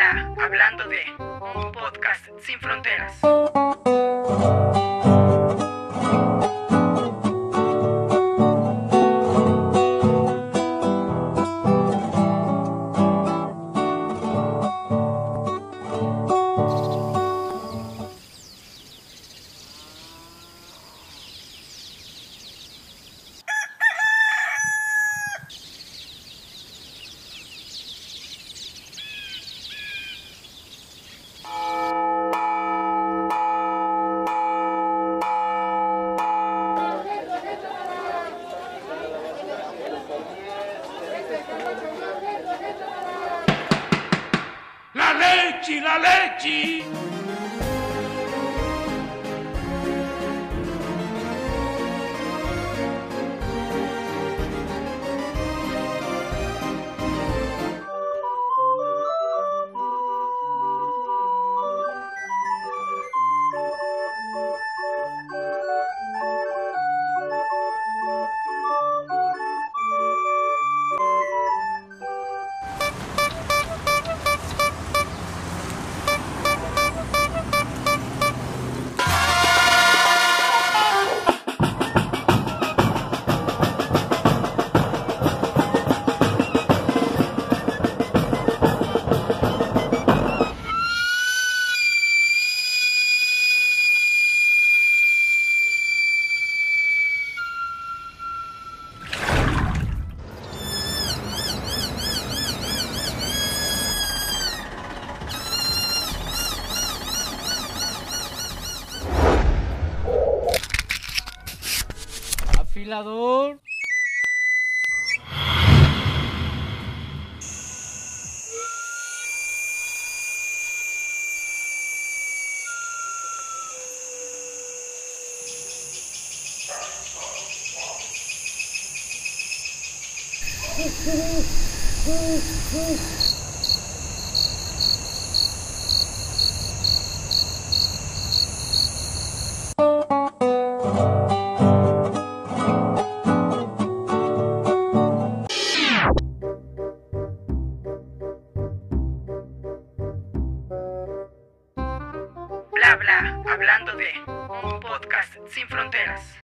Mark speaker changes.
Speaker 1: hablando de un podcast sin fronteras.
Speaker 2: leite, la leite.
Speaker 3: Afilador.
Speaker 1: Bla bla, hablando de un podcast sin fronteras.